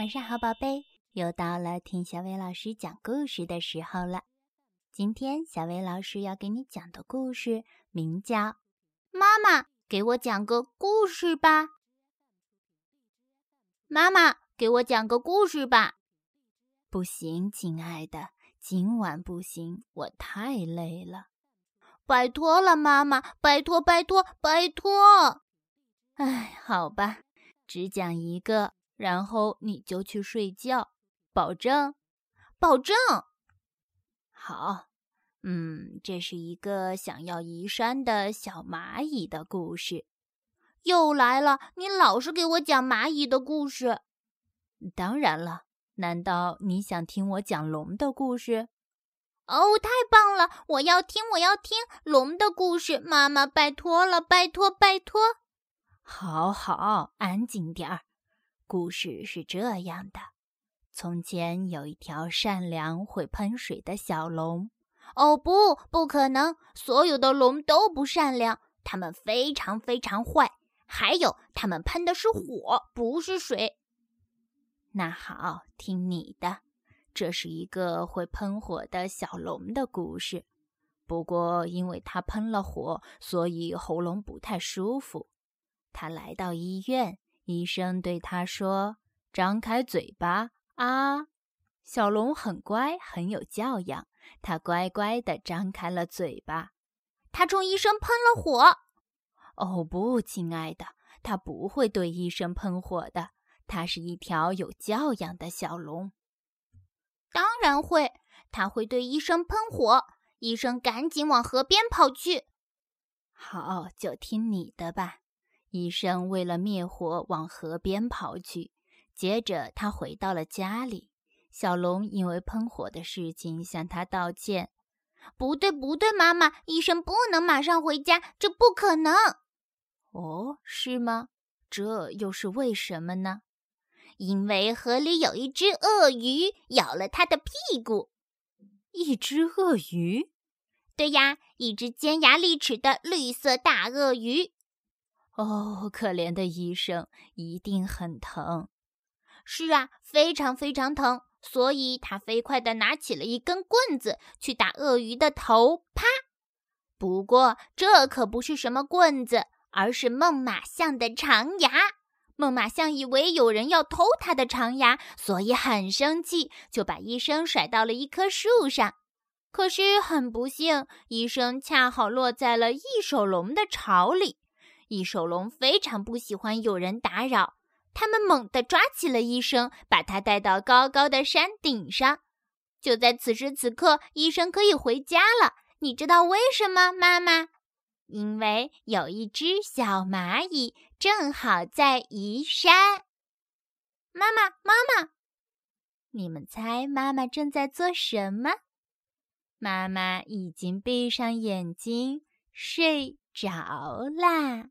晚上好，宝贝，又到了听小薇老师讲故事的时候了。今天小薇老师要给你讲的故事名叫《妈妈给我讲个故事吧》。妈妈给我讲个故事吧。不行，亲爱的，今晚不行，我太累了。拜托了，妈妈，拜托，拜托，拜托。哎，好吧，只讲一个。然后你就去睡觉，保证，保证。好，嗯，这是一个想要移山的小蚂蚁的故事。又来了，你老是给我讲蚂蚁的故事。当然了，难道你想听我讲龙的故事？哦，太棒了！我要听，我要听龙的故事。妈妈，拜托了，拜托，拜托。好好，安静点儿。故事是这样的：从前有一条善良、会喷水的小龙。哦，不，不可能！所有的龙都不善良，它们非常非常坏。还有，它们喷的是火，不是水。那好，听你的。这是一个会喷火的小龙的故事。不过，因为它喷了火，所以喉咙不太舒服。他来到医院。医生对他说：“张开嘴巴啊！”小龙很乖，很有教养。他乖乖地张开了嘴巴。他冲医生喷了火。哦不，亲爱的，他不会对医生喷火的。他是一条有教养的小龙。当然会，他会对医生喷火。医生赶紧往河边跑去。好，就听你的吧。医生为了灭火往河边跑去，接着他回到了家里。小龙因为喷火的事情向他道歉。不对，不对，妈妈，医生不能马上回家，这不可能。哦，是吗？这又是为什么呢？因为河里有一只鳄鱼咬了他的屁股。一只鳄鱼？对呀，一只尖牙利齿的绿色大鳄鱼。哦，可怜的医生一定很疼。是啊，非常非常疼，所以他飞快地拿起了一根棍子去打鳄鱼的头。啪！不过这可不是什么棍子，而是猛犸象的长牙。猛犸象以为有人要偷它的长牙，所以很生气，就把医生甩到了一棵树上。可是很不幸，医生恰好落在了异手龙的巢里。异手龙非常不喜欢有人打扰，他们猛地抓起了医生，把他带到高高的山顶上。就在此时此刻，医生可以回家了。你知道为什么，妈妈？因为有一只小蚂蚁正好在移山。妈妈，妈妈，你们猜妈妈正在做什么？妈妈已经闭上眼睛睡着啦。